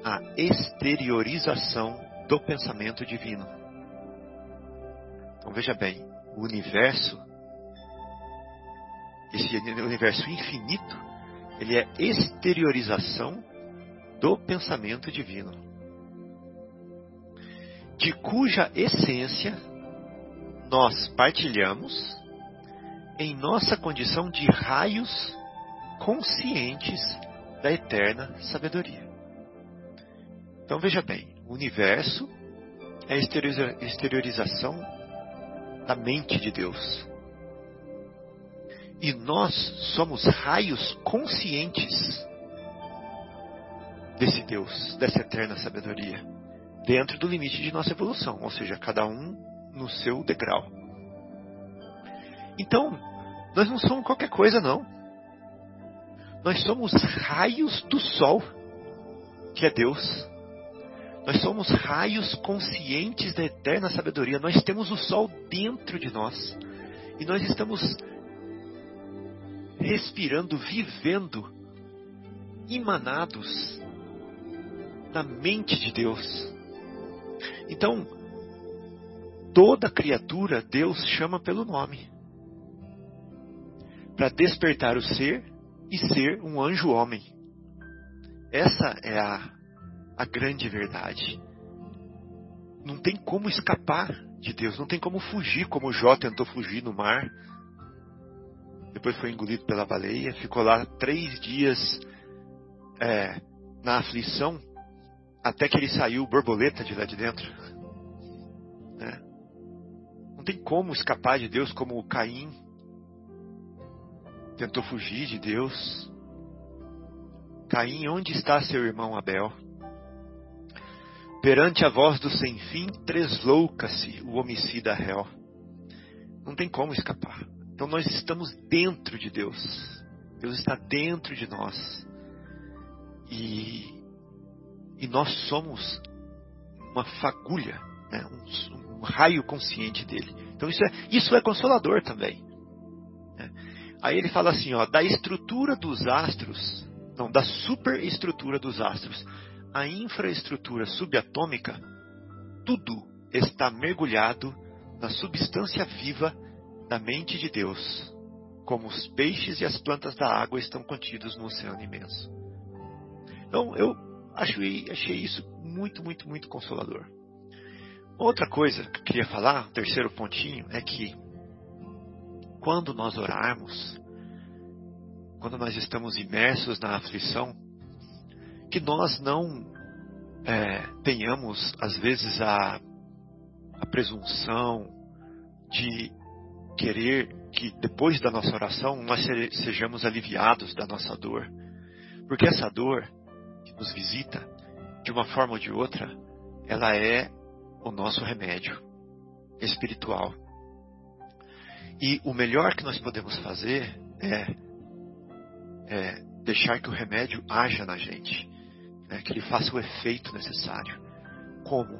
a exteriorização do pensamento divino. Então veja bem, o universo, esse universo infinito, ele é exteriorização do pensamento divino, de cuja essência nós partilhamos em nossa condição de raios conscientes da eterna sabedoria. Então veja bem, o universo é a exteriorização da mente de Deus. E nós somos raios conscientes desse Deus, dessa eterna sabedoria, dentro do limite de nossa evolução, ou seja, cada um no seu degrau. Então, nós não somos qualquer coisa, não. Nós somos raios do sol, que é Deus. Nós somos raios conscientes da eterna sabedoria. Nós temos o sol dentro de nós. E nós estamos respirando, vivendo, emanados na mente de Deus. Então, toda criatura Deus chama pelo nome. Para despertar o ser e ser um anjo homem. Essa é a a grande verdade. Não tem como escapar de Deus, não tem como fugir, como Jó tentou fugir no mar. Depois foi engolido pela baleia, ficou lá três dias é, na aflição, até que ele saiu borboleta de lá de dentro. Né? Não tem como escapar de Deus como Caim tentou fugir de Deus. Caim, onde está seu irmão Abel? Perante a voz do sem fim, treslouca-se o homicida réu. Não tem como escapar. Então nós estamos dentro de Deus. Deus está dentro de nós. E, e nós somos uma fagulha, né? um, um, raio consciente dele. Então isso é, isso é consolador também. Né? Aí ele fala assim, ó, da estrutura dos astros, não, da superestrutura dos astros a infraestrutura subatômica, tudo está mergulhado na substância viva da mente de Deus, como os peixes e as plantas da água estão contidos no oceano imenso. Então eu achei, achei isso muito, muito, muito consolador. Outra coisa que eu queria falar, terceiro pontinho, é que quando nós orarmos, quando nós estamos imersos na aflição, que nós não é, tenhamos, às vezes, a, a presunção de querer que depois da nossa oração nós sejamos aliviados da nossa dor. Porque essa dor que nos visita, de uma forma ou de outra, ela é o nosso remédio espiritual. E o melhor que nós podemos fazer é, é deixar que o remédio haja na gente né, que ele faça o efeito necessário. Como?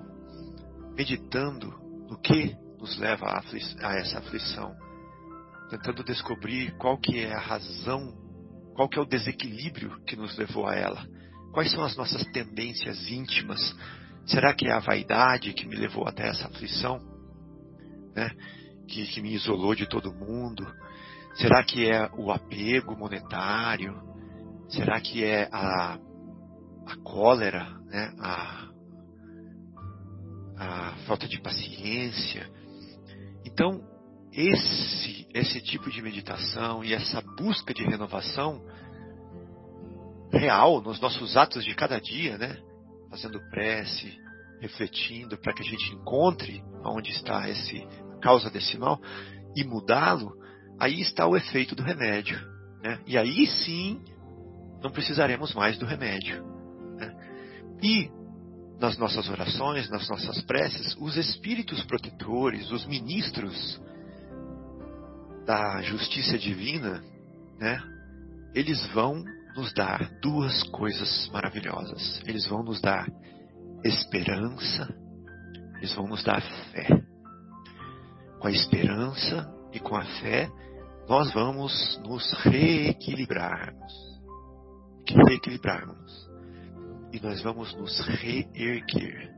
Meditando no que nos leva a, a essa aflição, tentando descobrir qual que é a razão, qual que é o desequilíbrio que nos levou a ela. Quais são as nossas tendências íntimas? Será que é a vaidade que me levou até essa aflição? Né? Que, que me isolou de todo mundo? Será que é o apego monetário? Será que é a a cólera, né? a, a falta de paciência. Então, esse, esse tipo de meditação e essa busca de renovação real nos nossos atos de cada dia, né? fazendo prece, refletindo para que a gente encontre onde está esse causa desse mal e mudá-lo, aí está o efeito do remédio. Né? E aí sim não precisaremos mais do remédio. E nas nossas orações, nas nossas preces, os espíritos protetores, os ministros da justiça divina, né? Eles vão nos dar duas coisas maravilhosas. Eles vão nos dar esperança, eles vão nos dar fé. Com a esperança e com a fé, nós vamos nos reequilibrarmos. Reequilibrarmos e nós vamos nos reerguer.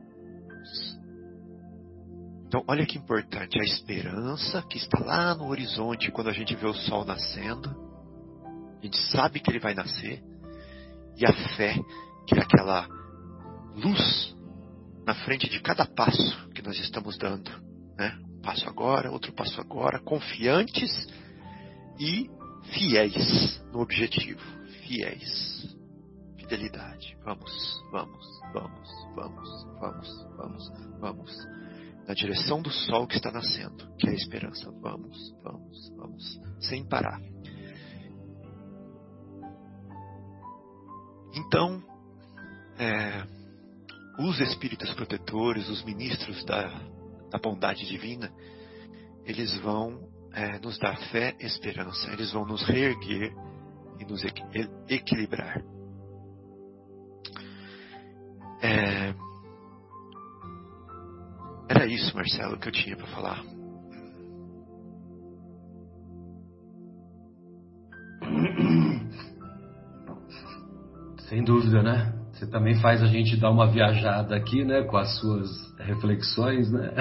Então, olha que importante, a esperança que está lá no horizonte quando a gente vê o sol nascendo, a gente sabe que ele vai nascer, e a fé, que é aquela luz na frente de cada passo que nós estamos dando, né? Passo agora, outro passo agora, confiantes e fiéis no objetivo, fiéis, fidelidade. Vamos, vamos, vamos, vamos, vamos, vamos, vamos na direção do sol que está nascendo, que é a esperança. Vamos, vamos, vamos, sem parar. Então, é, os espíritos protetores, os ministros da, da bondade divina, eles vão é, nos dar fé esperança, eles vão nos reerguer e nos equilibrar. É, era isso, Marcelo, que eu tinha para falar. Sem dúvida, né? Você também faz a gente dar uma viajada aqui, né, com as suas reflexões, né?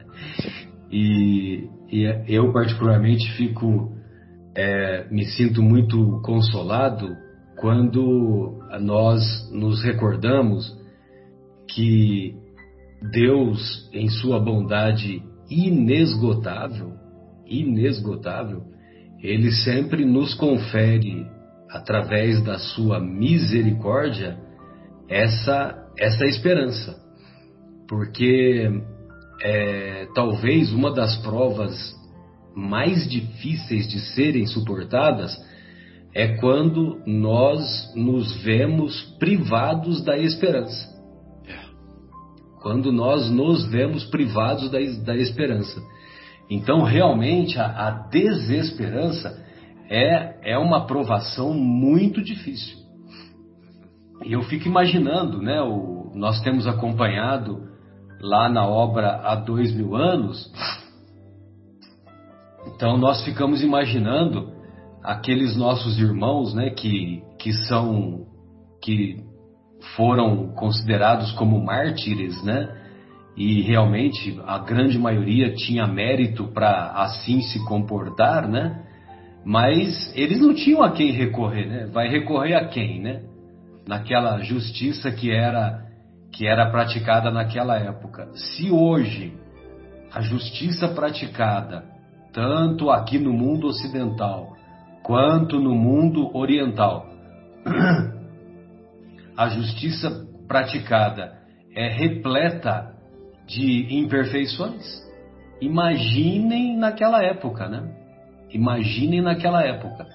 e, e, eu particularmente fico, é, me sinto muito consolado quando nós nos recordamos que Deus, em sua bondade inesgotável, inesgotável, ele sempre nos confere através da sua misericórdia essa essa esperança, porque é, talvez uma das provas mais difíceis de serem suportadas é quando nós nos vemos privados da esperança quando nós nos vemos privados da, da esperança. Então, realmente, a, a desesperança é, é uma provação muito difícil. E eu fico imaginando, né? O, nós temos acompanhado lá na obra há dois mil anos, então nós ficamos imaginando aqueles nossos irmãos, né? Que, que são que foram considerados como mártires, né? E realmente a grande maioria tinha mérito para assim se comportar, né? Mas eles não tinham a quem recorrer, né? Vai recorrer a quem, né? Naquela justiça que era que era praticada naquela época. Se hoje a justiça praticada tanto aqui no mundo ocidental quanto no mundo oriental a justiça praticada é repleta de imperfeições. Imaginem naquela época, né? Imaginem naquela época.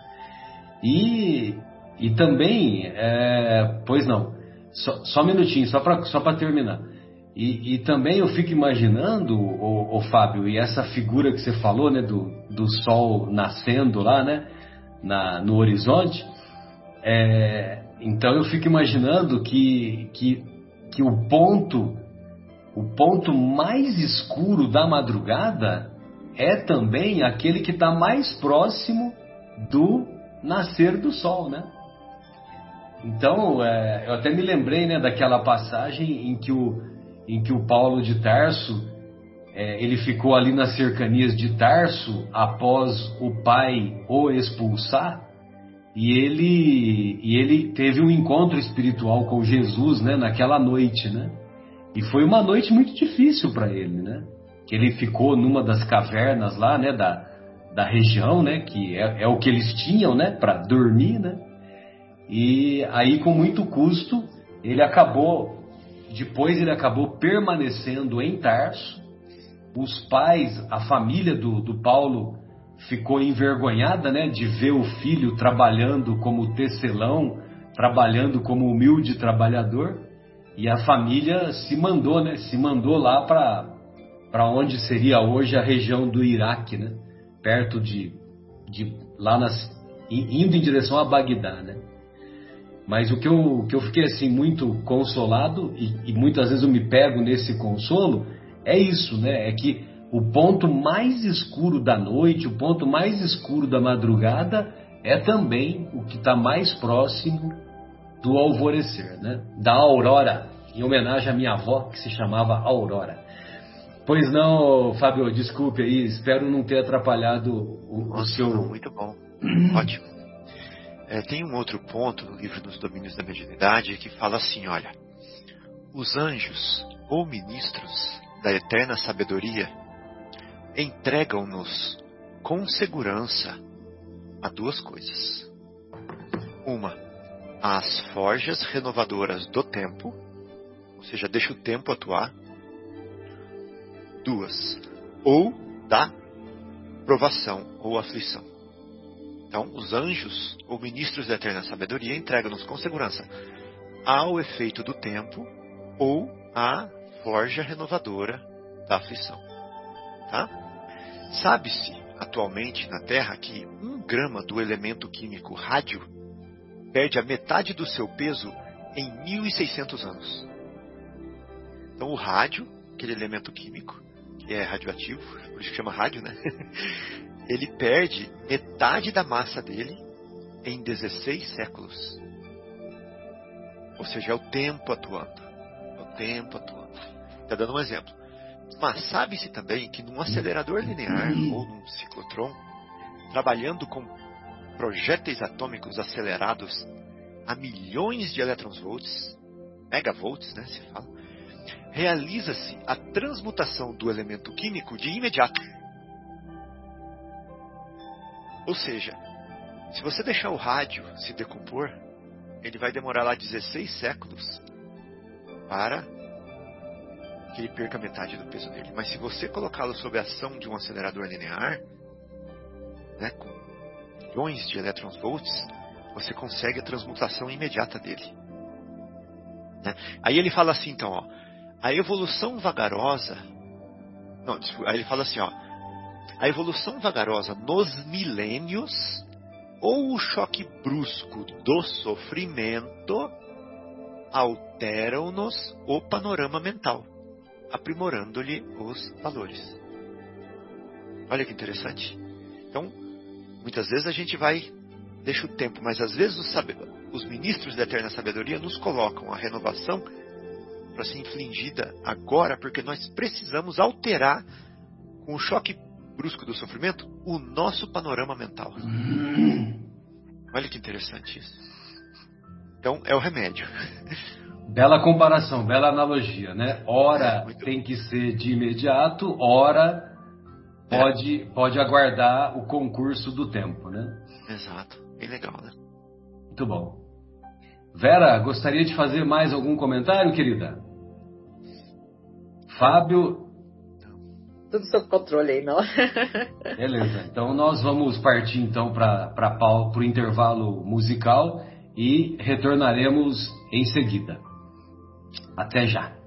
E, e também, é, pois não, só, só um minutinho, só para só terminar. E, e, também eu fico imaginando, o, o, Fábio, e essa figura que você falou, né, do, do sol nascendo lá, né, na, no horizonte, é, então eu fico imaginando que, que, que o ponto o ponto mais escuro da madrugada é também aquele que está mais próximo do nascer do sol, né? Então, é, eu até me lembrei né, daquela passagem em que o, em que o Paulo de Tarso é, ele ficou ali nas cercanias de Tarso após o pai o expulsar e ele, e ele teve um encontro espiritual com Jesus, né, naquela noite, né? E foi uma noite muito difícil para ele, né? Que ele ficou numa das cavernas lá, né, da, da região, né, que é, é o que eles tinham, né, para dormir, né? E aí com muito custo ele acabou, depois ele acabou permanecendo em Tarso. Os pais, a família do, do Paulo ficou envergonhada, né, de ver o filho trabalhando como tecelão, trabalhando como humilde trabalhador, e a família se mandou, né, se mandou lá para onde seria hoje a região do Iraque, né, perto de, de lá nas indo em direção a Bagdá, né. Mas o que eu, que eu fiquei assim muito consolado e, e muitas vezes eu me pego nesse consolo é isso, né? É que o ponto mais escuro da noite, o ponto mais escuro da madrugada, é também o que está mais próximo do alvorecer, né? da aurora, em homenagem à minha avó, que se chamava Aurora. Pois não, Fábio, desculpe aí, espero não ter atrapalhado o, Nossa, o seu. muito bom. Ótimo. É, tem um outro ponto no livro dos Domínios da Mediunidade que fala assim: olha, os anjos ou ministros da eterna sabedoria entregam-nos com segurança a duas coisas. Uma, as forjas renovadoras do tempo, ou seja, deixa o tempo atuar. Duas, ou da provação ou aflição. Então, os anjos ou ministros da eterna sabedoria entregam-nos com segurança ao efeito do tempo ou à forja renovadora da aflição. Tá? Sabe-se atualmente na Terra que um grama do elemento químico rádio perde a metade do seu peso em 1600 anos. Então, o rádio, aquele elemento químico, que é radioativo, por isso que chama rádio, né? Ele perde metade da massa dele em 16 séculos. Ou seja, é o tempo atuando. É o tempo atuando. Está dando um exemplo. Mas sabe-se também que num acelerador linear ou num ciclotron, trabalhando com projéteis atômicos acelerados a milhões de elétrons-volts, megavolts, né, se fala, realiza-se a transmutação do elemento químico de imediato. Ou seja, se você deixar o rádio se decompor, ele vai demorar lá 16 séculos para que ele perca metade do peso dele. Mas se você colocá-lo sob a ação de um acelerador linear, né, com milhões de elétrons volts, você consegue a transmutação imediata dele. Né? Aí ele fala assim, então, ó, a evolução vagarosa, não, aí ele fala assim, ó, a evolução vagarosa nos milênios ou o choque brusco do sofrimento alteram-nos o panorama mental, aprimorando-lhe os valores. Olha que interessante. Então, muitas vezes a gente vai, deixa o tempo, mas às vezes os, os ministros da eterna sabedoria nos colocam a renovação para ser infligida agora, porque nós precisamos alterar com o choque brusco do sofrimento o nosso panorama mental. Olha que interessante isso. Então é o remédio. Bela comparação, bela analogia, né? Ora é, tem que ser de imediato, ora é. pode, pode aguardar o concurso do tempo, né? Exato, bem legal, né? Muito bom. Vera, gostaria de fazer mais algum comentário, querida? Fábio. Tudo sob controle aí, não? Beleza. Então nós vamos partir então para o intervalo musical e retornaremos em seguida. Até já.